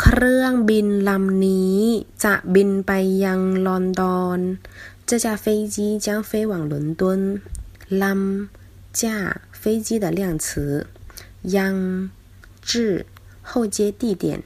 เครื่องบินลำนี้จะบินไปยังลอนดอน这架飞机将飞往伦敦。ลำ驾飞机的量词，ยัง至后接地点。